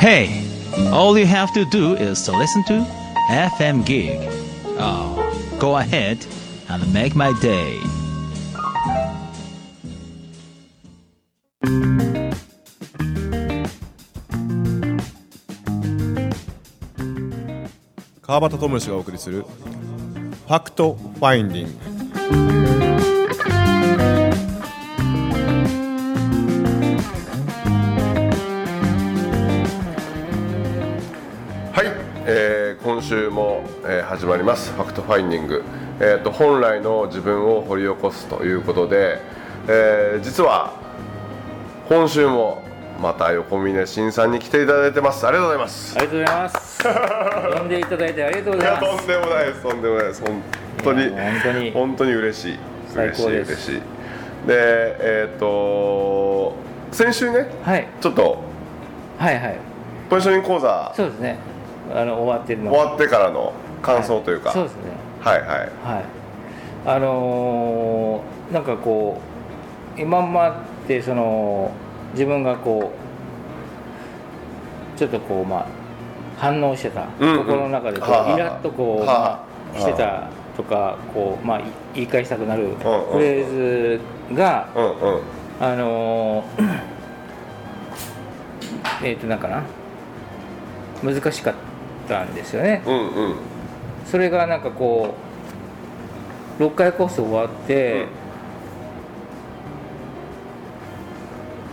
Hey, all you have to do is to listen to FM Gig. Oh, go ahead and make my day. 川端智之がお送りする「ファクトファインディング」 始まります「ファクトファインディング」えーと本来の自分を掘り起こすということで、えー実は今週もまた横峰新さんに来ていただいてますありがとうございますありがとうございます。呼んでいただいてありがとうございます。とんでもないですとんでもないです本当に本当に本当に嬉しい最嬉しい嬉しいでえっ、と先週ねはい、ちょっとはい、はい。ポジショニング講座そうですね。あの終わってるの。終わってからの感想というか、そうですね。はいはい。はい。あのーなんかこう今までその自分がこうちょっとこうまあ反応してた、うんうん。心の中でこう、はあはあ。イラッとこう、はあまあ、してたとかこうまあい言い返したくなるうんフレーズが、うんうん。あのーえっとなんかな？難しかったんですよね。うんうんそれがなんかこう6回コース終わって、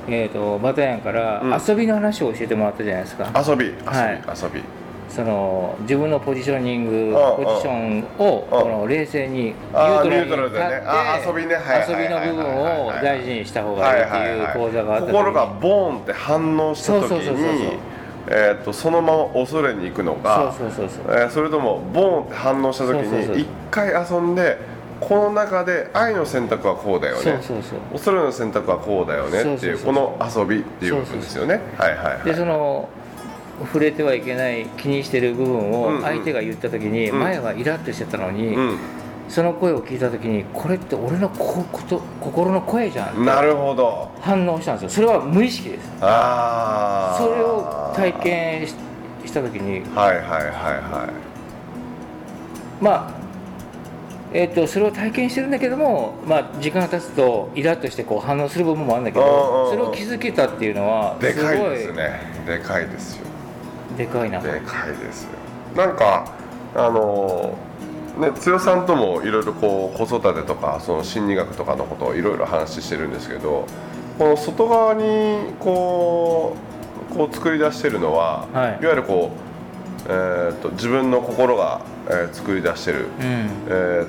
えー、とバタヤンからうん。遊びの話を教えてもらったじゃないですか、遊び遊び、はい。遊び。その自分のポジショニングうんポジションをこの冷静にニュあーートラルに立って遊びの部分を大事にした方がいいっていう講座があった心がボーンって反応した時そうそうそうそうにえーとそのまま恐れに行くのかそれともボーンって反応した時に一回遊んでこの中で愛の選択はこうだよね。恐れの選択はこうだよねっていうこの遊びっていう部分ですよね。はいはいはい。でその触れてはいけない気にしてる部分うんうん。を相手が言った時にうん。前はイラッとしてたのに、うんその声を聞いた時にこれって俺のここと心の声じゃんなるほど。反応したんですよ。それは無意識です。ああそれを体験しした時にはいはいはいはまあえー、とそれを体験してるんだけども、まあ、時間が経つとイラッとしてこう反応する部分もあるんだけどそれを気づけたっていうのはいでかいですね。でかいですよ。でかいな。でかいですよ。なんかあのね剛さんともいろいろこう子育てとかその心理学とかのことをいろいろ話してるんですけどこの外側にこうこう作り出してるのは、はい。い、わゆるこう、えー、と自分の心が、えー作り出してる、うん。えー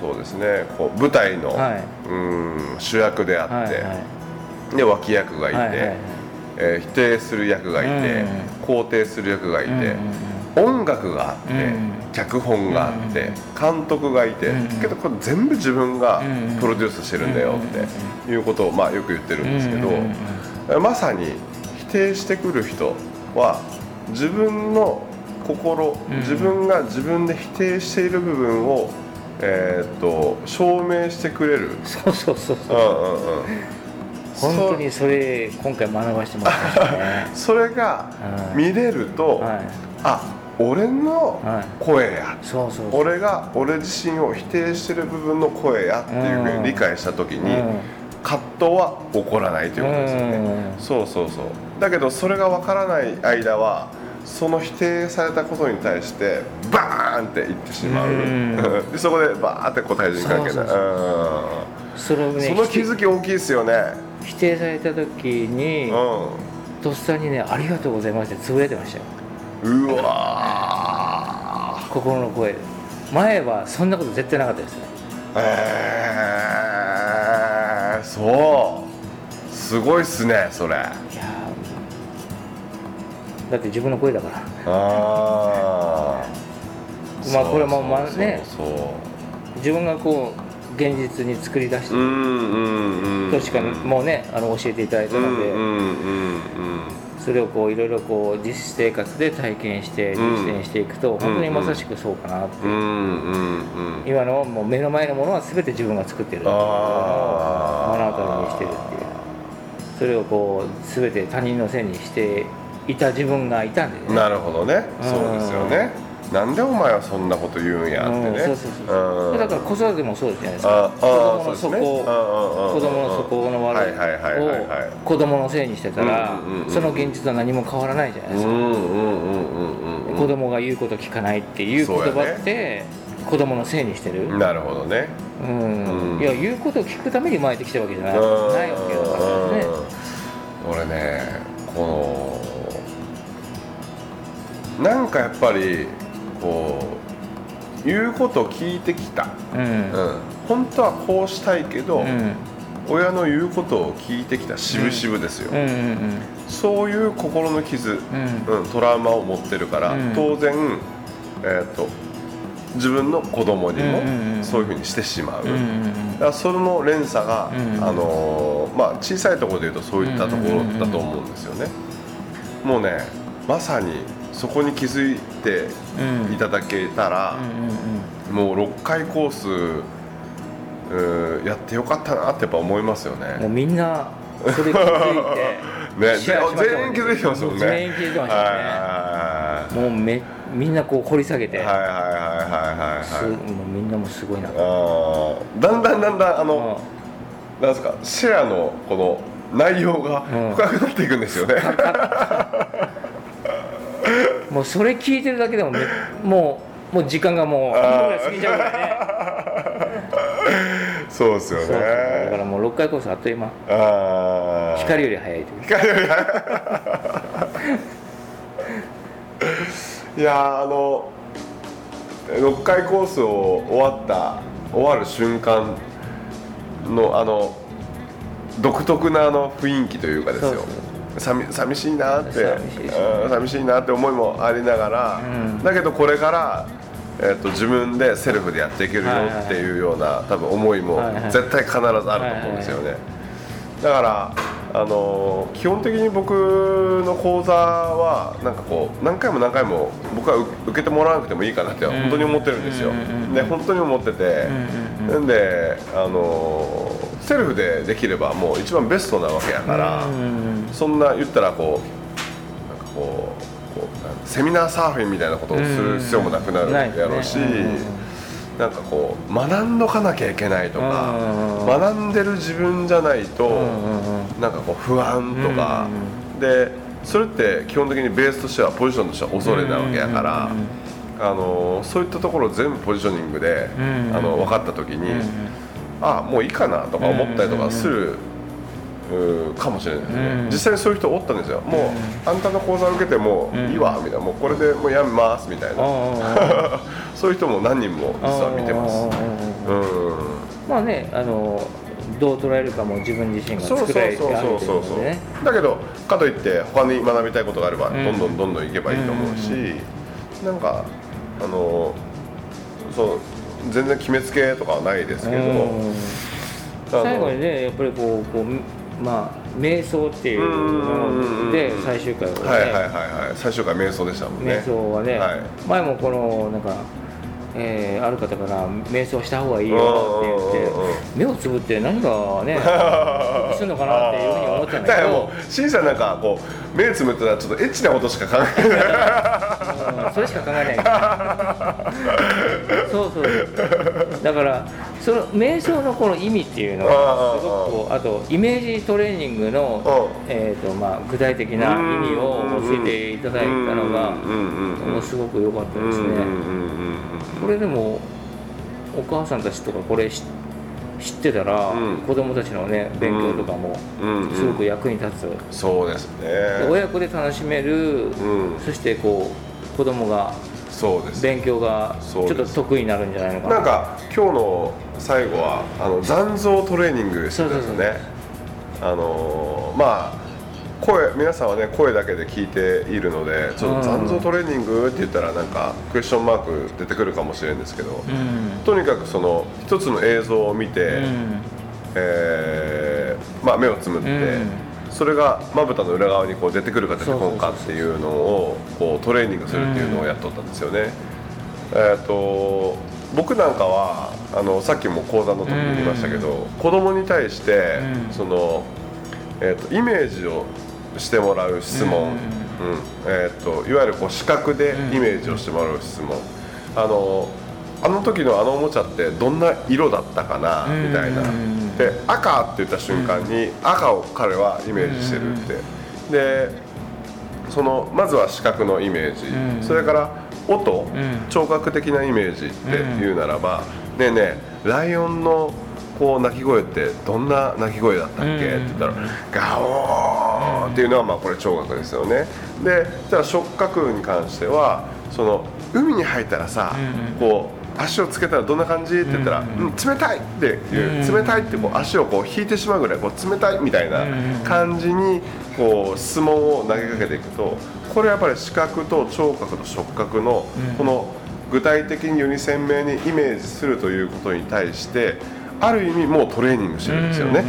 そうですねこう舞台の、はい。うん主役であって、はいはい。で脇役がいて、はいはいはい。えー否定する役がいて、うん。肯定する役がいて、うんうんうん音楽があって、うん。脚本があって、うん。監督がいて、うん。けどこれ全部自分がうん。プロデュースしてるんだよっていうことを、まあ、よく言ってるんですけど、まさに否定してくる人は自分の心、うん。自分が自分で否定している部分を、えーっと証明してくれる。そうそうそうそう。うんうんうん。本当にそれ今回学ばせてもらいましたね。それがうん。見れると、はい。あ俺のはい。声や、そうそうそう。俺が俺自身を否定してる部分の声やっていうふうに理解した時に、うん。葛藤は起こらないということですよね、うん。そうそうそう。だけどそれが分からない間はその否定されたことに対してバーンって言ってしまう、うん。でそこでバーンってこう対人関係そうその気づき大きいですよね。否定された時にうとっさにね「ありがとうございます」ってつぶやいてましたよ。んうわー。心の声。で前はそんなこと絶対なかったです。ねえー、そう。すごいっすねそれ。いやーだって自分の声だから。あまあこれもまあね。自分がこう現実に作り出してとしかもうねあの教えていただいたので、うんうんうんうんそれをこういろいろこう実生活で体験して実うん。践していくと、本当にまさしくそうかなって、う。んうんうん。今のもう目の前のものは全て自分が作ってるっていうのを目の当たりにしてるっていう。それをこう全て他人のせいにしていた自分がいたんでね。なるほどね。うん。そうですよねなんでお前はそんなこと言うんやってね。うんそうそうそうう。ん。だから子育てもそうじゃないですあか。あ子供の底うんうんうん。子供の底の悪いを子供のせいにしてたらその現実は何も変わらないじゃないですか。子供が言うこと聞かないっていう言葉って子供のせいにしてる。なるほどね。うん。うん。いや言うことを聞くために生まれてきたわけじゃない。うんないわけだからね俺ねこのなんかやっぱりこう言うこと聞いてきた、うん。うん、本当はこうしたいけど、うん。親の言うことを聞いてきた。渋々ですよ、うん。うんそういう心の傷、うん。うん、トラウマを持ってるから、うん。当然、えー、と自分の子供にもうんうんうんそういうふうにしてしまう、うんうんだからその連鎖が、うんあのーまあ、小さいところでいうとそういったところだと思うんですよね、もうねまさにそこに気づいてうんいただけたら、うんうんもう6回コースやってよかったなってやっぱ思いますよもうねみんなそれ気づいて ね全員気づいてますもんね。全員気づいてましたはもんねもうめみんなこう掘り下げて、いはいはいはいはいはいすもうみんなもすごいなあー。だんだんだんだんあの、なんですかシェアのこの内容がうん。深くなっていくんですよね、もうそれ聞いてるだけでもめもうもう時間がもう半分ぐらい過ぎちゃうから ね。そうですよね。だからもう6回コースあっという間。あー。光より早いという。光よりい。やーあの6回コースを終わった終わる瞬間のあの独特なあの雰囲気というかですよ寂寂しいなって。寂しいね。うん寂しいなって思いもありながら、うん。だけどこれから、えー、と自分でセルフでやっていけるよっていうような多分思いもはいはい。絶対必ずあると思うんですよね。だから、あのー基本的に僕の講座はなんかこう何回も何回も僕は受受けてもらわなくてもいいかなって本当に思ってるんですよ。うんうんうんで本当に思ってて、なんで、あのーセルフでできればもう一番ベストなわけやから、うんそんな言ったらこうなんかこうこうセミナーサーフィンみたいなことをする必要もなくなるやろうし。なんかこう学んどかなきゃいけないとか、うん。学んでる自分じゃないと、なんかこう不安とか、でそれって基本的にベースとしてはポジションとしては恐れなわけやから、うんあのそういったところを全部ポジショニングで、うんあの分かった時に、うん。あもういいかなとか思ったりとかする。かもしれないですね、うん。実際にそういう人おったんですよ。もう、あんたの講座を受けてもうん。いいわみたいな。もうこれでもうやめますみたいな、あ そういう人も何人も実は見てます。うんまあねあのどう捉えるかも自分自身が作られてあるといそうね。だけどかといって他に学びたいことがあればどん。んどんどんどん行けばいいと思うし、なんかあのそう全然決めつけとかはないですけど、最後にねやっぱりこうこうまあ瞑想っていうので最終回をね、はいはいはいはい。最初から瞑想でしたもんね。瞑想はね、はい。前もこのなんか、えーある方から瞑想した方がいいよって言って目をつぶって何がね するのかなっていうふうに思ったんだけど。だからもうシンさんなんかこう目つむってたらちょっとエッチなことしか考えない。うんそれしか考えない。そうそう。だからその瞑想のこの意味っていうのはすごくこうあとイメージトレーニングの、えーとまあ、具体的な意味を教えていただいたのがうんうんうんものすごく良かったですね。うんうんうんうんこれでもお母さんたちとかこれ知知ってたら、うん。子供たちのね勉強とかもうん。うん。すごく役に立つ、そうですでね親子で楽しめる、うん。そしてこう子供がそうです。勉強がちょっと得意になるんじゃないのかな。なんか今日の最後はあの残像トレーニングですよねあのーまあ声皆さんはね声だけで聞いているのでちょっと残像トレーニングって言ったらなんかクエスチョンマーク出てくるかもしれないんですけど、うん。とにかくその一つの映像を見て、うん。えーまあ、目をつむって、うん。それがまぶたの裏側にこう出てくるか出てこんかっていうのをこうトレーニングするっていうのをやっとったんですよね。えー、と僕なんかはあのさっきも講座の時に言いましたけど、子供に対して、うん。そのえー、とイメージをしてもらう質問、えー、といわゆるこう視覚でイメージをしてもらう質問、あのあの時のあのおもちゃってどんな色だったかなうん。みたいな。で赤って言った瞬間に赤を彼はイメージしてるって。でそのまずは視覚のイメージ、うん。それから音、ん。聴覚的なイメージっていうならば、ねえねえライオンのこう鳴き声ってどんな鳴き声だったっけ、うん。って言ったらガオーっていうのはまあこれ聴覚ですよね。でじゃあ触覚に関してはその海に入ったらさ、こう足をつけたらどんな感じ？って言ったら、うん冷たいっていう、冷たいってこう足をこう引いてしまうぐらいこう冷たいみたいな感じにこう質問を投げかけていくとこれやっぱり視覚と聴覚と触覚のこの具体的により鮮明にイメージするということに対してある意味もうトレーニングしてるんですよね、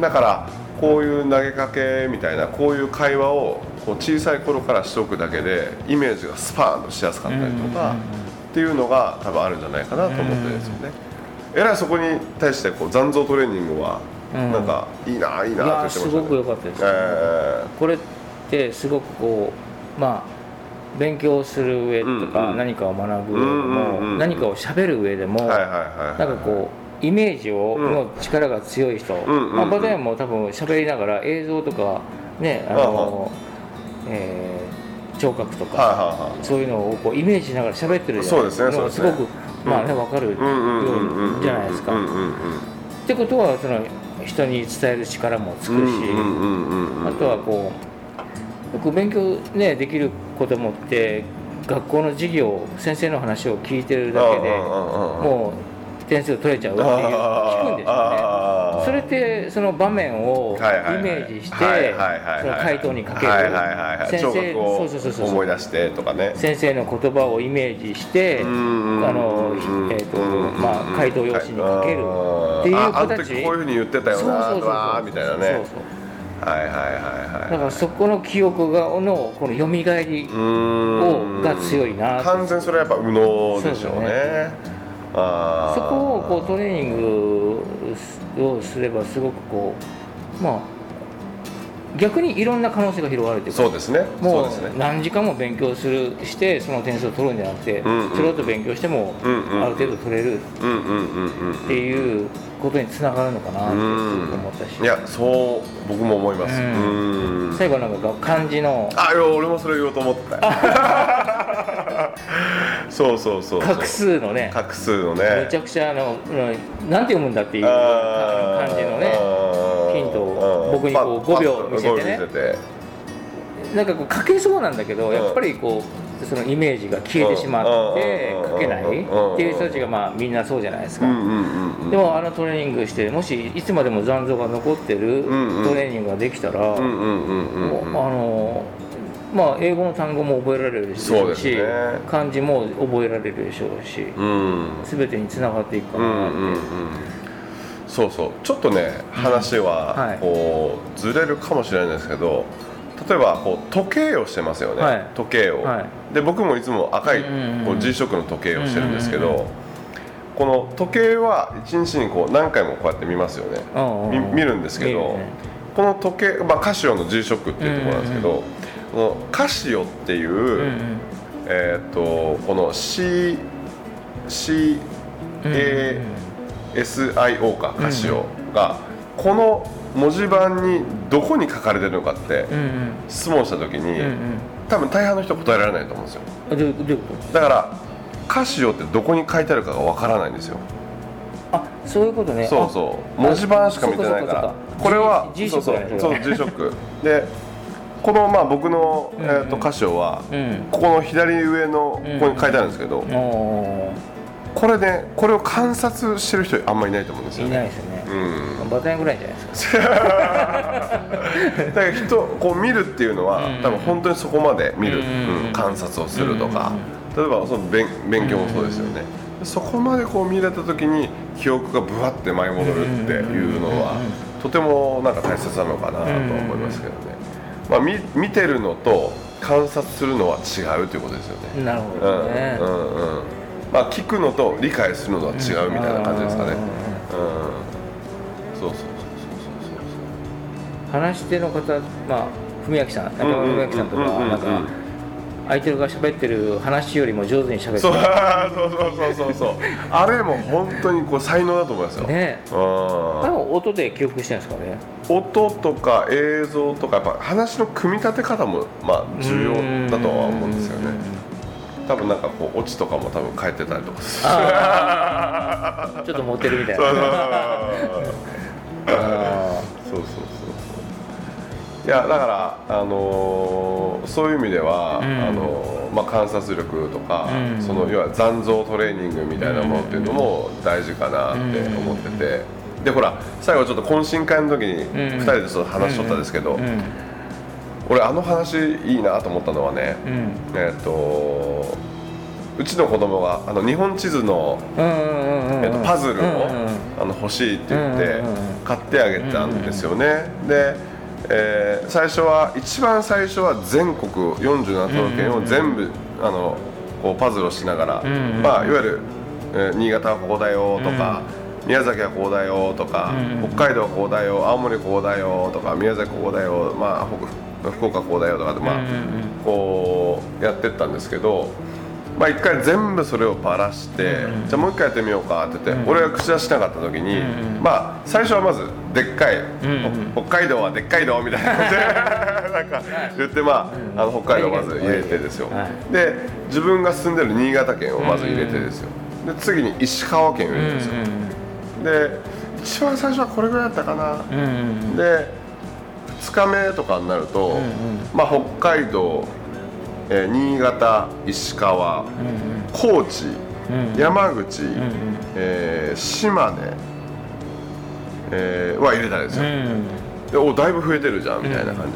だからこういう投げかけみたいなこういう会話をこう小さい頃からしておくだけでイメージがスパーンとしやすかったりとかっていうのが多分あるんじゃないかなと思ってるんですよね。えらいそこに対してこう残像トレーニングはうんなんかいいな、いいなって言ってましたすごく良かったです、えこれってすごくこうまあ勉強する上とか何かを学ぶ上でも何かを喋る上でもーはなんかこうイメージをうん。の力が強い人、まあ、バタヤンも多分喋りながら映像とかねあの、えー聴覚とか、そういうのをこうイメージしながら喋ってるじゃないそうですねのがそうですね。ごくまあね分かるじゃないですか。ってことはその人に伝える力もつくし、あとはこうよく勉強ねできる子供って学校の授業先生の話を聞いてるだけでもう点数取れちゃうっていう聞くんですよね。それってその場面をイメージしてその回答にかける先聴生そうそうそうそう。思い出してとかね。先生の言葉をイメージしてあんのえーとまあ回答用紙にかけるっていうああの形時こういうふうに言ってたよなそうみたいなね。はいはいはいはい。だからそこの記憶がのこの蘇りうーん。が強いな完全それはやっぱ右脳でしょうねそこをこうトレーニングをすればすごくこうまあ逆にいろんな可能性が広がるというかそうですね。もう何時間も勉強するしてその点数を取るんじゃなくて、ちょろっと勉強してもある程度取れるっていうことにつながるのかなってうん思ったし、いやそう僕も思います。最後なんか漢字の。あいや俺もそれ言おうと思ってたよ そうそうそう画数のね。画数のめねちゃくちゃあのうんなんて読むんだっていう感じのねヒントを僕にこうパッ5秒見せてね。5秒見せて。なんかこう書けそうなんだけど、やっぱりこうそのイメージが消えてしまってうん。書けないっていう人たちがまあみんなそうじゃないですか、でもあのトレーニングしてもしいつまでも残像が残ってるトレーニングができたら、あのまあ英語の単語も覚えられるでしょうしね。漢字も覚えられるでしょうし、うん。全てにつながっていくかうんなって、う。んうんそうそう。ちょっとね話ははい。こうずれるかもしれないんですけど例えばこう時計をしてますよね、はい。時計を、はい。で僕もいつも赤いうんうんうんこう G ショックの時計をしてるんですけうんうんどこの時計は一日にこう何回もこうやって見ますよね。見るんですけどね。この時計、まあ、カシオの G ショックっていうところなんですけど、このカシオっていう、うんうん。えー、とこの C C うん A SIO かカシオがこの文字盤にどこに書かれてるのかってうんうん。質問した時にうんうん。多分大半の人答えられないと思うんですよ。だからカシオってどこに書いてあるかがわからないんですよ。とあそういうことね。そうそう。文字盤しか見てないから。これは G シそうそうそう G ショック。でこのまあ僕の、うんえー、とカシオはうん。ここの左上のここに書いてあるんですけど、おこれねこれを観察してる人あんまりいないと思うんですよね。ないですよね、うん。バタぐらいじゃないですか。だから人こう見るっていうのは、うん。多分本当にそこまで見る、うんうん観察をするとか、例えばその勉勉強もそうですよね、そこまでこう見れた時に記憶がぶわって舞い戻るっていうのは、とてもなんか大切なのかなとは思いますけどね、まあ、見見てるのと観察するのは違うということですよね、なるほうんどね、うんうんまあ、聞くのと理解するのとは違うみたいな感じですかね、うんそうそうそうそうそうそう。話し手の方まあ文明さん中村文明さんとかうんうん。うんうんなんか相手が喋ってる話よりも上手に喋ってそうる そうそうそうそう。あれも本当にこう才能だと思いますよ、ねも音で記憶してるんですかね？音とか映像とかやっぱ話の組み立て方もまあ重要だとは思うんですよね。多分なんかこうオチとかも多分変えてたりとか。ちょっとモテるみたいな。そうそうそう いやだからあのーそういう意味では、ん。あのーまあ、観察力とか、うん。その要は残像トレーニングみたいなものっていうのも大事かなって思ってて、でほら最後ちょっと懇親会の時にん。2人でちょっと話しとったんですけど、ーうん。俺あの話いいなと思ったのはね、うん。えっ、とうちの子供があの日本地図のえっと、パズルを、うんうんあの欲しいって言ってうんうんうん。買ってあげたんですよね、で、えー最初は一番最初は全国47都道府県を全部、あのこうパズルをしながら、んうんまあ、いわゆる、えー新潟はここだよとか、宮崎はこうだよとか、うんうん北海道はこうだよ青森こうだよとか宮崎こうだよ、まあ、北福岡こうだよとかで、まあうんうんうん。こうやってったんですけど、まあ、一回全部それをばらして、じゃあもう一回やってみようかって言って、俺が口出しなかった時に、まあ最初はまずでっかい、お北海道はでっかい道みたいな感じで なんか言ってまああの北海道をまず入れてですよ、はで自分が住んでる新潟県をまず入れてですよ。で次に石川県を入れてですよ、で一番最初はこれぐらいだったかな、うんうんうん。で2日目とかになると、まあ、北海道、えー新潟石川、高知、山口、えー島根、えーは入れたんですよ、でおだいぶ増えてるじゃんみたいな感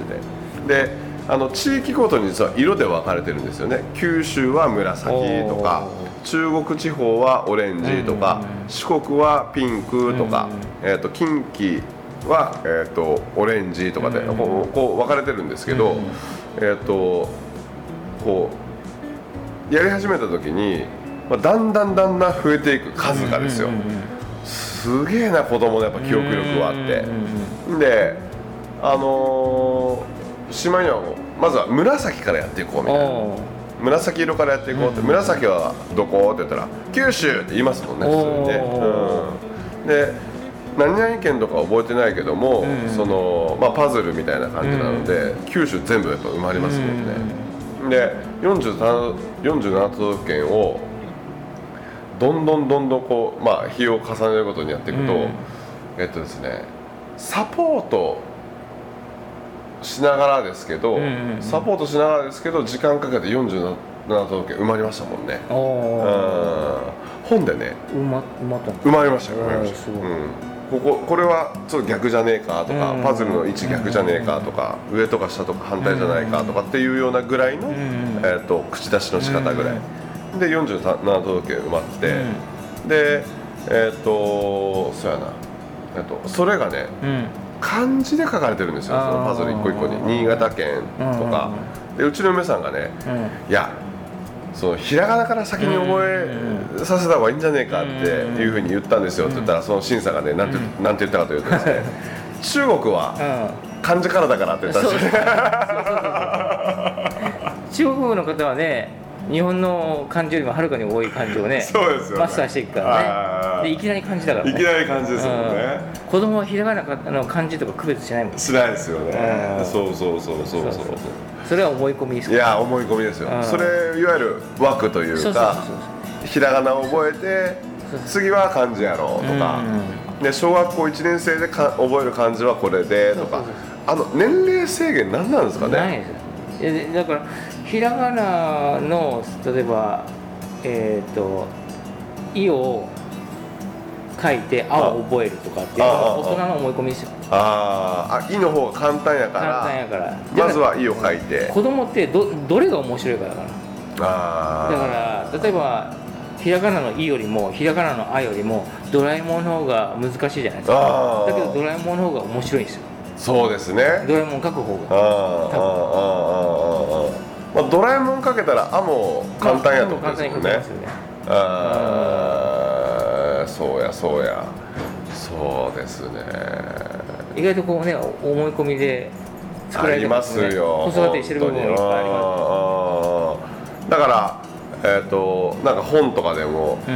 じで、であの地域ごとに実は色で分かれてるんですよね。九州は紫とか中国地方はオレンジとか、四国はピンクとか、えー、と近畿は、えー、とオレンジとかで、こうこう分かれてるんですけど、えっ、とこうやり始めた時に、まあ、だんだんだんだん増えていく数がですよ、すげえな子供のやっぱ記憶力はあって、であのー島にはまずは紫からやっていこうみたいな。紫色からやっていこうって、紫はどこ？って言ったら九州って言いますもんね普通にね、うん、で何々県とか覚えてないけども、そのまあ、パズルみたいな感じなので、九州全部やっぱ埋まりますもんね、で 47, 47都道府県をどんどんどんどんこう、まあ、日を重ねることにやっていくと、うん。えっとですねサポートしながらですけど、サポートしながらですけど時間かけて47都道府県埋まりましたもんね、本でねーうまうまった埋まりましたよ埋まりました、こここれはちょっと逆じゃねえかとか、うん。パズルの位置逆じゃねえかとか、上とか下とか反対じゃないかとかっていうようなぐらいの、ん。えー、と口出しの仕方ぐらい、で47都道府県埋まって、でえっ、とそうやな、えっとそれがねうん。漢字で書かれてるんですよそのパズル一個一個に。新潟県とか、でうちの嫁さんがね、うん。いやそのひらがなから先に覚えさせた方がいいんじゃねえかっていうふうに言ったんですよ。って言ったらその審査がねなんて,、なんて言ったかというとですね中国はうん。漢字からだからって言ったんですよ。中国の方はね日本の漢字よりもはるかに多い漢字をねそうですよね。マスターしていくからね。でいきなり漢字だからね。いきなり漢字ですもんね。うん。子供はひらがなの漢字とか区別しないもん。しないですよね。うん。そうそうそう。そうそうそうそれは思い込みですいや思い込みですよ。うん。それいわゆる枠というかひらがなを覚えて次は漢字やろうとか。で小学校1年生でか覚える漢字はこれでとか。あの年齢制限何なんですかね？ないだからひらがなの例えばえっ、と「い」を書いて「あ」を覚えるとかっていう大人の思い込みですよあーあ「い」の方が簡単やか簡ら単やからまずは「い」を書いて子供ってどどれが面白いかだからあだから例えばひらがなの「い」よりもひらがなの「あ」よりもドラえもんの方が難しいじゃないですかだけどドラえもんの方が面白いんですよそうですねドラえもん書く方があーまあドラえもんかけたら「あ」も簡単やってことですもんね簡単に書けますよねああそうやそうやそうですね。意外とこうね思い込みで作られてますね。子育てしてる部分もいっぱいありまますだからえっ、となんか本とかでも、すう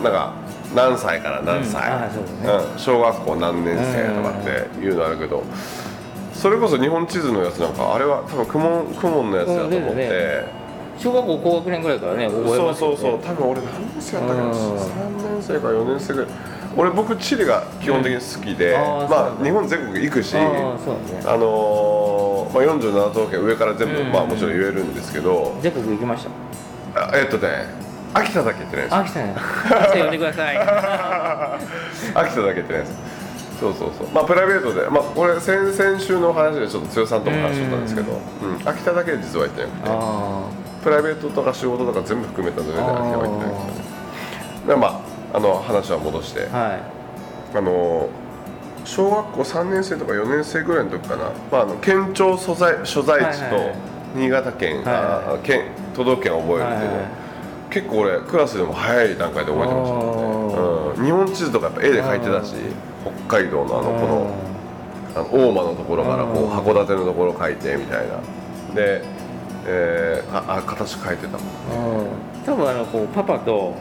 ん。なんか何歳から何歳、うん。ね。うん小学校何年生とかっていうのあるけど、それこそ日本地図のやつなんかあれは多分クモンクモンのやつだと思って、小学校高学年ぐらいからね覚えそうますよね。そうそう多分俺何年生やったかな。うん。3年生か4年生ぐらい。俺僕地理が基本的に好きで、うん。あまあ日本全国行くしあね。あのーまあ、47都道府県上から全部、うん。まあ、もちろん言えるんですけど、全国行きました？あえっとね秋田だけ行ってないです。あ来たね。明日呼んでください。秋田だけ行ってないです。そうそうそう。まあプライベートでまあこれ先々週の話でちょっと剛さんとも話しとったんですけど、うん。秋田だけ実は行ってなくてあプライベートとか仕事とか全部含めたので秋田は行ってないんですよね。でまああの話は戻して、あはい。あの小学校3年生とか4年生ぐらいの時かな、まあ、あの県庁所在所在地と新潟県、はいはいあ県都道府県を覚えるっていう。の、はいはい。結構俺クラスでも早い段階で覚えてましたもんね、うん、日本地図とかやっぱ絵で描いてたし北海道のあのこのあの大間のところからこううん。函館のところ描いてみたいな。で、えー、ああ形描いてたもんうん。多分あのこうパパと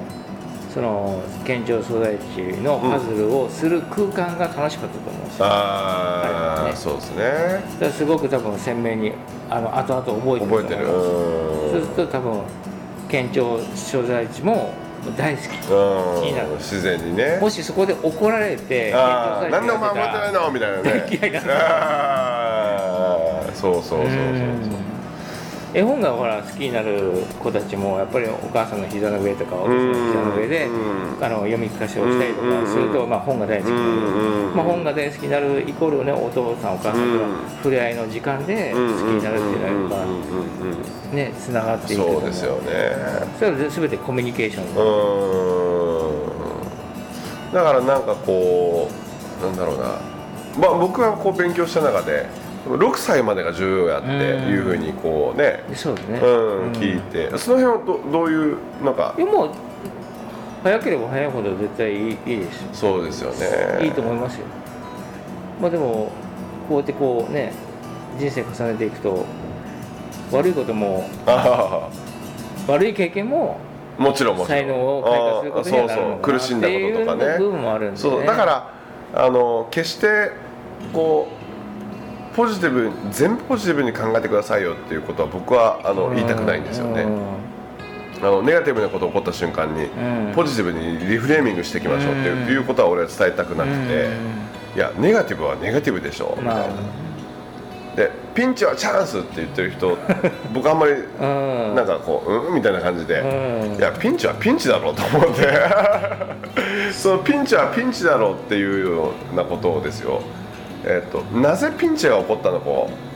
その県庁所在地のパズルをする空間が楽しかったと思うんですよ、ああ、そうですね。だからすごく多分鮮明にあの後々覚えてる覚えてる。そうすうると多分県庁所在地も大好きになる。自然にね。もしそこで怒られてああ県庁なんでお前覚えてないの？みたいなね。そうそうそうそう。そう絵本がほら好きになる子たちもやっぱりお母さんの膝の上とかお父さんの膝の上でうん。あの読み聞かせをしたりとかすると、うんまあ、本が大好きになる、うん。まあ、本が大好きになるイコールねお父さんお母さんとの触れ合いの時間で好きになるっていうのはやっぱねつながっていくそうですよね。それは全てコミュニケーション。だからなんかこうなんだろうな。まあ僕がこう勉強した中で6歳までが重要やっていうふうにこうね。そうですね、うん聞いて。その辺はどどういうなんか？いやもう早ければ早いほど絶対いいいいですよ。そうですよね。いいと思いますよ。まあでもこうやってこうね人生重ねていくと悪いこともあ悪い経験もあもちろんもちろん。才能を開花することにはなるのかなあそうそう。苦しんだこととかっていう部分ねもあるんで、ね、そう。だからあの決してこうポジティブに全部ポジティブに考えてくださいよっていうことは僕はあの言いたくないんですよね。あのネガティブなことが起こった瞬間にうん。ポジティブにリフレーミングしていきましょうっていう,、ことは俺は伝えたくなくて、いやネガティブはネガティブでしょみたいな、まあ。でピンチはチャンスって言ってる人 僕あんまりうん。なんかこううんみたいな感じで、うん。いやピンチはピンチだろうと思ってそのピンチはピンチだろうっていうようなことをですよえっとなぜピンチが起こったの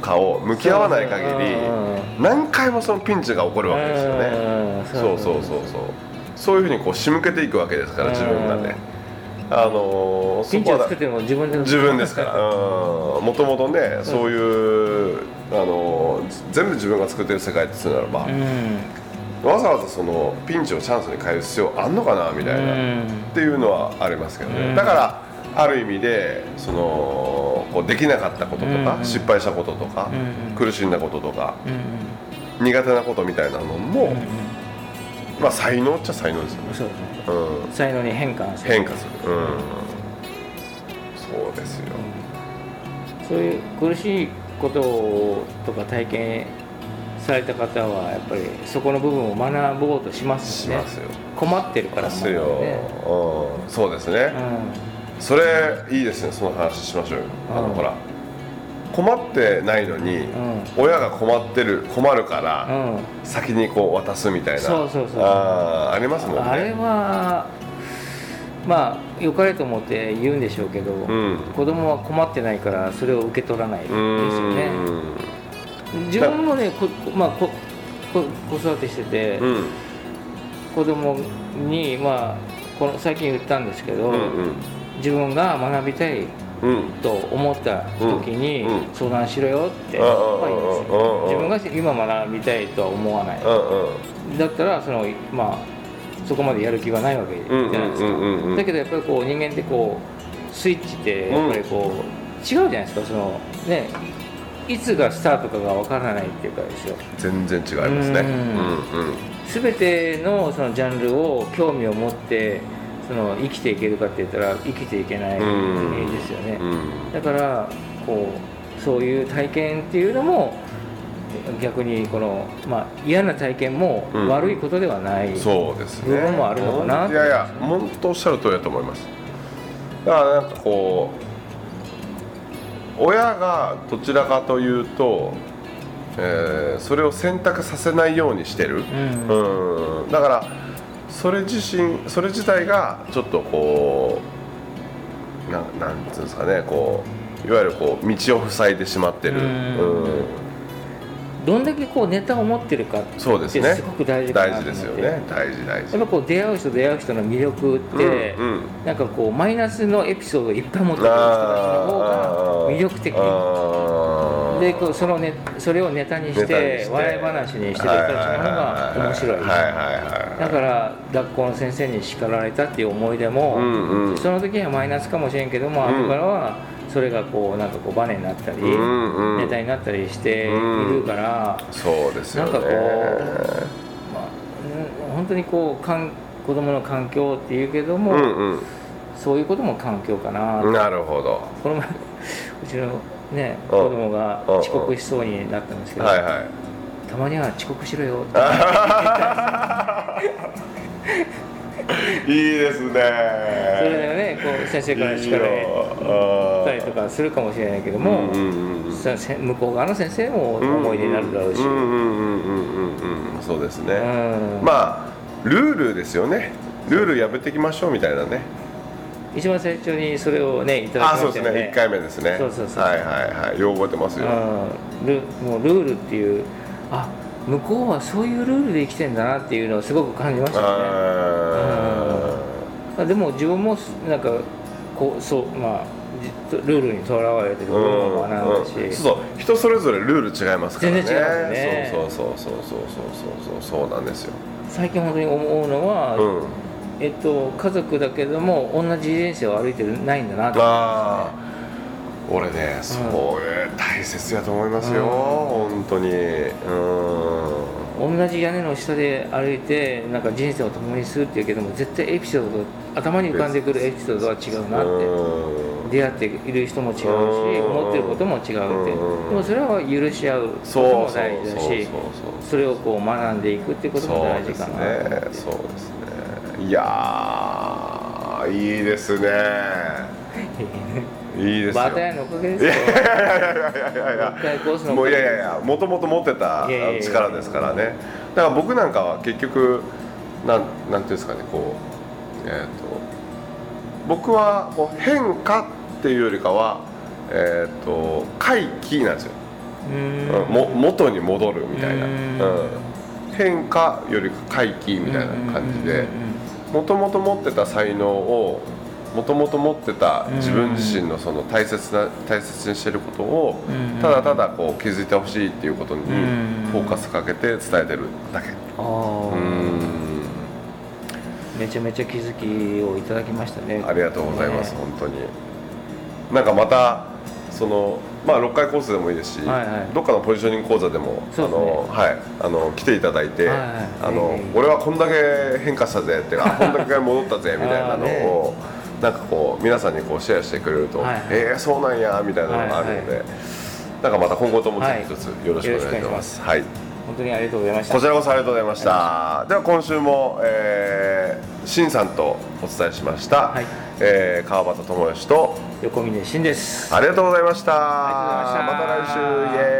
かを向き合わない限りうん。何回もそのピンチが起こるわけですよね。うん。そうそうそうそう。そういうふうにこう仕向けていくわけですから自分がね。あのーピンチを作っても自分で自分ですから。もともとねそういうあのー全部自分が作ってる世界ってするならば、うん。わざわざそのピンチをチャンスに変える必要あんのかなみたいな、うん。っていうのはありますけどね、うん。だからある意味でそのこうできなかったこととか、うん失敗したこととか、うん苦しんだこととかうん苦手なことみたいなのも、うんまあ才能っちゃ才能ですよね、そうですね。うん、才能に変換する。変化する、うん、そうですよ、そういう苦しいこととか体験された方はやっぱりそこの部分を学ぼうとしますよね。しますよ。困ってるからで。すよ、ねうん、そうですね、うそれいいですねその話しましょうよ。あのうんほら。困ってないのに、ん。親が困ってる困るから、先にこう渡すみたいな。そうそうそう。あーありますもんね。あれはまあ良かれと思って言うんでしょうけど、うん。子供は困ってないからそれを受け取らないですうよーねん。自分もねこ、まあ、ここ子育てしてて、うん。子供にまあこの最近言ったんですけど、うんうん自分が学びたいうん。と思った時に相談しろよって言うんです自分が今学びたいとは思わない。うんだったらそのまあそこまでやる気がないわけじゃないですか。だけどやっぱりこう人間ってこうスイッチってやっぱりこう違うじゃないですか。そのねいつがスタートかがわからないっていうかですよ。全然違いますね。ううんんうん。全てのそのジャンルを興味を持ってその生きていけるかって言ったら生きていけないうん。ですよね、うん。だからこうそういう体験っていうのも逆にこの、まあ、嫌な体験もうん。悪いことではない、そうですね。部分もあるのかな。うんいやいや本当おっしゃる通りだと思います。だからなんかこう親がどちらかというと、えーそれを選択させないようにしてる、うん。うん。だからそれ自身それ自体がちょっとこうななんていうんですかねこういわゆるこう道を塞いでしまってる、うん。うん。どんだけこうネタを持ってるかってそうですね。すごく大事大事ですよね。大事大事。やっぱこう出会う人出会う人の魅力って、うんうん。なんかこうマイナスのエピソードをいっぱい持ってくる人たちの方が魅力的でそのねそれをネタにして笑い話にしてる人たちの方が面白い。だから学校の先生に叱られたっていう思い出も、うんうん。その時はマイナスかもしれんけども、うん。後からはそれがこうなんかこうバネになったり、うんうん。ネタになったりしているから、そうですよね。なんかこうまあ、うん本当にこうかん子供の環境っていうけども、うんそういうことも環境かな、うんなるほど。この前うちのねうん。子供が遅刻しそうになったんですけど、はいはい。たまには遅刻しろよっていいですね。それでねこう先生から叱られたりとかするかもしれないけども、向こう側の先生も思い出になるだろうし、そうですね。うん。まあルールですよね。ルール破っていきましょうみたいなね一番最初にそれをねいただあそうですね。きましたよね。1回目ですね。そうそうそうはいはいはい。よう覚えてますよ。うん。ルもうルールっていうあ向こうはそういうルールで生きてんだなっていうのをすごく感じましたよね。あまあでも自分もなんかこうそうまあじルールにとらわれてる部分も学んだし、うん。そうそう。人それぞれルール違いますからね。全然違いますね。そうそうそうそうそうそうそう。そうなんですよ。最近本当に思うのは、うんえっと、家族だけども同じ人生を歩いてるないんだなとああ俺ねそれ大切やと思いますよ、本当に。うん。同じ屋根の下で歩いてなんか人生を共にするっていうけども絶対エピソード頭に浮かんでくるエピソードは違うなって。うん。出会っている人も違うしうん。思ってることも違うってでう。ん。もそれは許し合うことそうも大事だしそれをこう学んでいくっていうことも大事かなそうですねいやーいいですね。いいですよ。バタヤのおかげですいよやいやいやいやもういやいやいやもともと持ってた力ですからねだから僕なんかは結局なんなんていうんですかねこうえっ、と僕はこう変化っていうよりかはえっ、と回帰なんですよ、ううんん、も元に戻るみたいな、ううんん、変化より回帰みたいな感じでもともと持ってた才能をもともと持ってた自分自身のその大切な大切にしてることをうん。ただただこう気づいてほしいっていうことにん。フォーカスかけて伝えてるだけ。めちゃめちゃ気づきをいただきましたね。ありがとうございますね本当に。なんかまたそのまあ6回コースでもいいですし、はいはい。どっかのポジショニング講座でもあの、はい、あの来ていただいて、はいはいあのええ俺はこんだけ変化したぜってあこんだけ戻ったぜ みたいなのを、なんかこう皆さんにこうシェアしてくれると、はいはい。えー、そうなんやみたいなのがあるので、はいなんかまた今後ともぜひ一つはいよろしくお願いします。はい。本当にありがとうございました。こちらこそありがとうございました。では今週も、えー、しんさんとお伝えしました、はい。えー川端智義と横峯慎ですありがとうございました。ありがとうございましたまた来週イエーイ